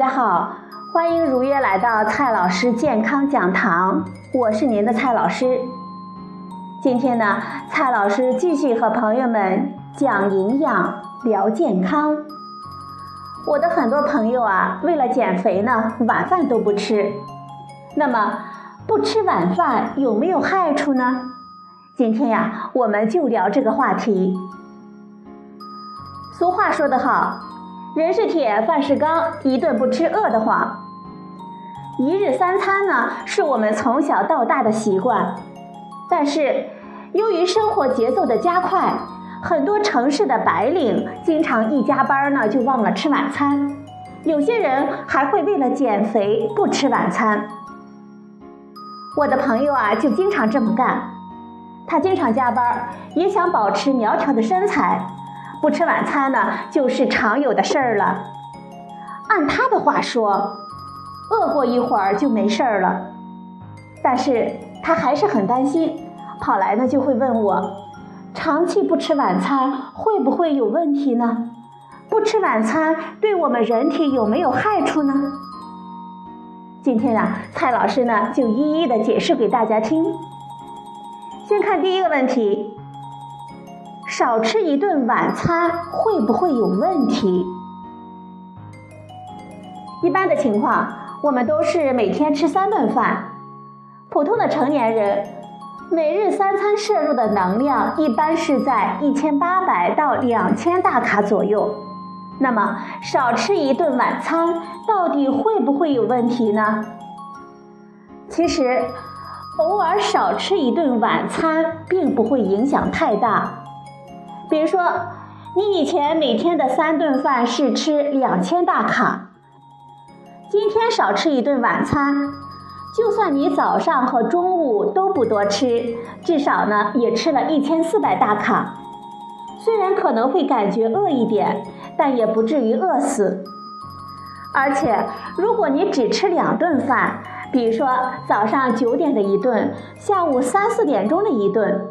大家好，欢迎如约来到蔡老师健康讲堂，我是您的蔡老师。今天呢，蔡老师继续和朋友们讲营养、聊健康。我的很多朋友啊，为了减肥呢，晚饭都不吃。那么，不吃晚饭有没有害处呢？今天呀，我们就聊这个话题。俗话说得好，人是铁，饭是钢，一顿不吃饿得慌。一日三餐呢，是我们从小到大的习惯，但是由于生活节奏的加快，很多城市的白领经常一加班呢就忘了吃晚餐，有些人还会为了减肥不吃晚餐。我的朋友啊就经常这么干，他经常加班，也想保持苗条的身材，不吃晚餐呢就是常有的事儿了。按他的话说。饿过一会儿就没事儿了，但是他还是很担心，跑来呢就会问我，长期不吃晚餐会不会有问题呢？不吃晚餐对我们人体有没有害处呢？今天呀，蔡老师呢就一一的解释给大家听。先看第一个问题，少吃一顿晚餐会不会有问题？一般的情况。我们都是每天吃三顿饭，普通的成年人每日三餐摄入的能量一般是在一千八百到两千大卡左右。那么少吃一顿晚餐，到底会不会有问题呢？其实，偶尔少吃一顿晚餐并不会影响太大。比如说，你以前每天的三顿饭是吃两千大卡。今天少吃一顿晚餐，就算你早上和中午都不多吃，至少呢也吃了一千四百大卡。虽然可能会感觉饿一点，但也不至于饿死。而且，如果你只吃两顿饭，比如说早上九点的一顿，下午三四点钟的一顿，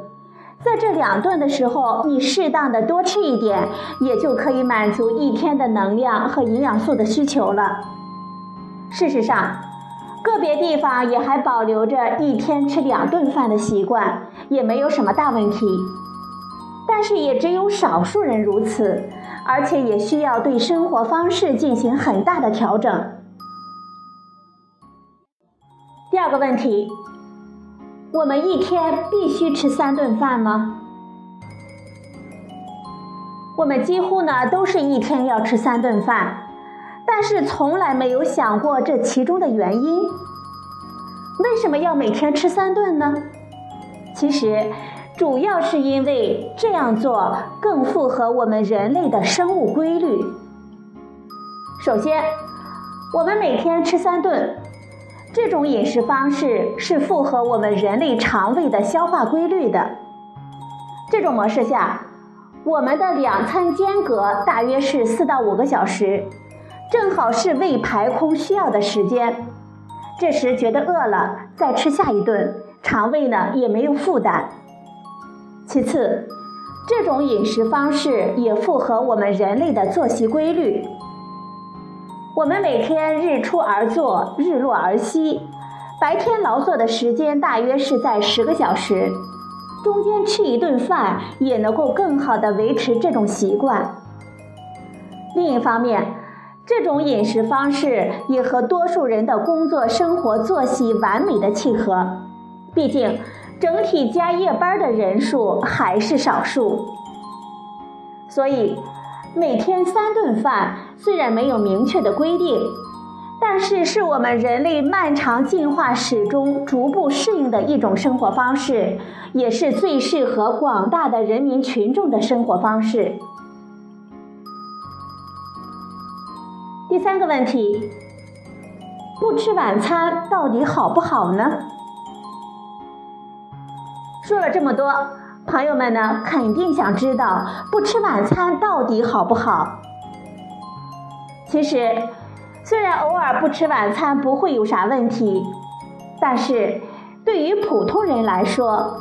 在这两顿的时候，你适当的多吃一点，也就可以满足一天的能量和营养素的需求了。事实上，个别地方也还保留着一天吃两顿饭的习惯，也没有什么大问题。但是也只有少数人如此，而且也需要对生活方式进行很大的调整。第二个问题，我们一天必须吃三顿饭吗？我们几乎呢都是一天要吃三顿饭。但是从来没有想过这其中的原因。为什么要每天吃三顿呢？其实，主要是因为这样做更符合我们人类的生物规律。首先，我们每天吃三顿，这种饮食方式是符合我们人类肠胃的消化规律的。这种模式下，我们的两餐间隔大约是四到五个小时。正好是胃排空需要的时间，这时觉得饿了，再吃下一顿，肠胃呢也没有负担。其次，这种饮食方式也符合我们人类的作息规律。我们每天日出而作，日落而息，白天劳作的时间大约是在十个小时，中间吃一顿饭也能够更好的维持这种习惯。另一方面，这种饮食方式也和多数人的工作生活作息完美的契合，毕竟整体加夜班的人数还是少数。所以，每天三顿饭虽然没有明确的规定，但是是我们人类漫长进化史中逐步适应的一种生活方式，也是最适合广大的人民群众的生活方式。第三个问题，不吃晚餐到底好不好呢？说了这么多，朋友们呢肯定想知道不吃晚餐到底好不好。其实，虽然偶尔不吃晚餐不会有啥问题，但是对于普通人来说，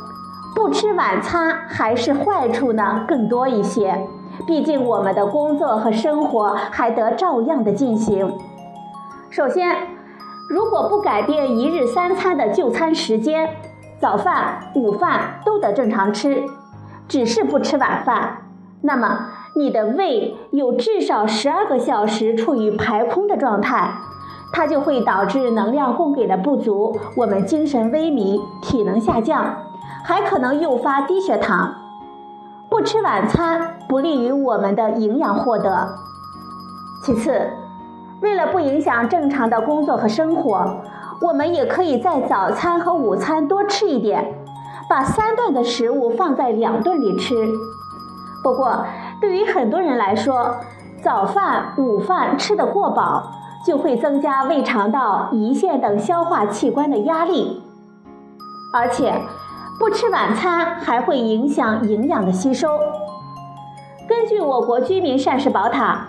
不吃晚餐还是坏处呢更多一些。毕竟我们的工作和生活还得照样的进行。首先，如果不改变一日三餐的就餐时间，早饭、午饭都得正常吃，只是不吃晚饭，那么你的胃有至少十二个小时处于排空的状态，它就会导致能量供给的不足，我们精神萎靡，体能下降，还可能诱发低血糖。不吃晚餐不利于我们的营养获得。其次，为了不影响正常的工作和生活，我们也可以在早餐和午餐多吃一点，把三顿的食物放在两顿里吃。不过，对于很多人来说，早饭、午饭吃得过饱，就会增加胃肠道、胰腺等消化器官的压力，而且不吃晚餐还会影响营养的吸收。根据我国居民膳食宝塔。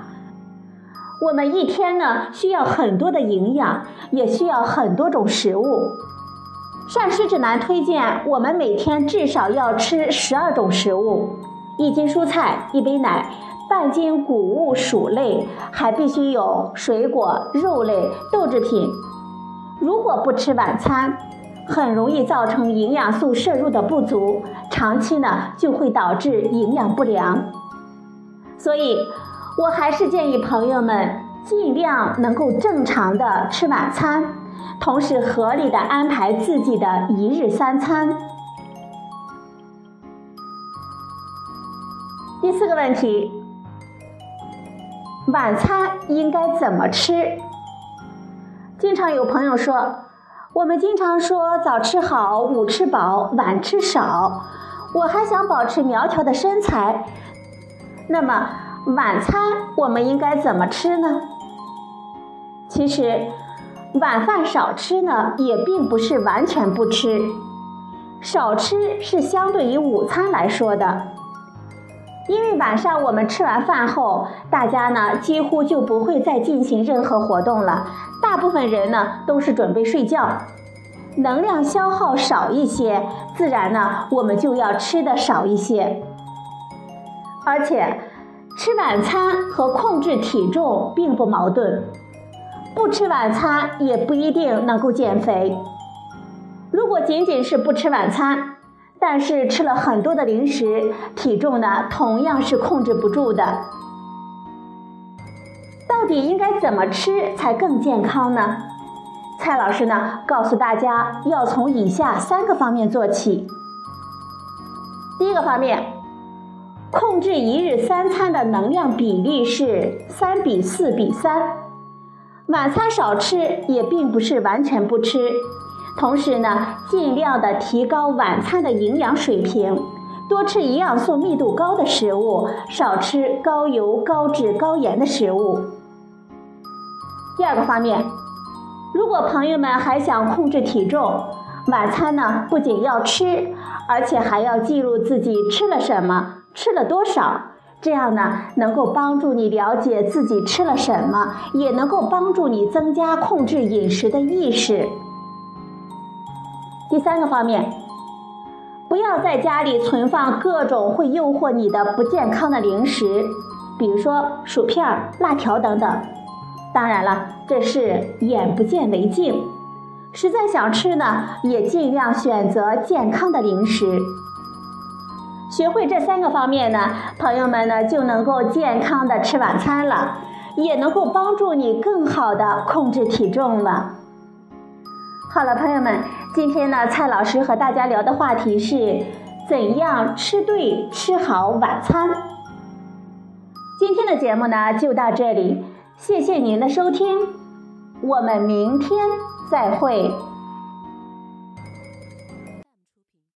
我们一天呢需要很多的营养，也需要很多种食物。膳食指南推荐我们每天至少要吃十二种食物：一斤蔬菜，一杯奶，半斤谷物薯类，还必须有水果、肉类、豆制品。如果不吃晚餐，很容易造成营养素摄入的不足，长期呢就会导致营养不良。所以。我还是建议朋友们尽量能够正常的吃晚餐，同时合理的安排自己的一日三餐。第四个问题，晚餐应该怎么吃？经常有朋友说，我们经常说早吃好，午吃饱，晚吃少，我还想保持苗条的身材，那么。晚餐我们应该怎么吃呢？其实，晚饭少吃呢，也并不是完全不吃。少吃是相对于午餐来说的，因为晚上我们吃完饭后，大家呢几乎就不会再进行任何活动了，大部分人呢都是准备睡觉，能量消耗少一些，自然呢我们就要吃的少一些，而且。吃晚餐和控制体重并不矛盾，不吃晚餐也不一定能够减肥。如果仅仅是不吃晚餐，但是吃了很多的零食，体重呢同样是控制不住的。到底应该怎么吃才更健康呢？蔡老师呢告诉大家，要从以下三个方面做起。第一个方面。控制一日三餐的能量比例是三比四比三，晚餐少吃也并不是完全不吃，同时呢，尽量的提高晚餐的营养水平，多吃营养素密度高的食物，少吃高油、高脂、高盐的食物。第二个方面，如果朋友们还想控制体重，晚餐呢不仅要吃，而且还要记录自己吃了什么。吃了多少？这样呢，能够帮助你了解自己吃了什么，也能够帮助你增加控制饮食的意识。第三个方面，不要在家里存放各种会诱惑你的不健康的零食，比如说薯片、辣条等等。当然了，这是眼不见为净。实在想吃呢，也尽量选择健康的零食。学会这三个方面呢，朋友们呢就能够健康的吃晚餐了，也能够帮助你更好的控制体重了。好了，朋友们，今天呢，蔡老师和大家聊的话题是怎样吃对吃好晚餐。今天的节目呢就到这里，谢谢您的收听，我们明天再会。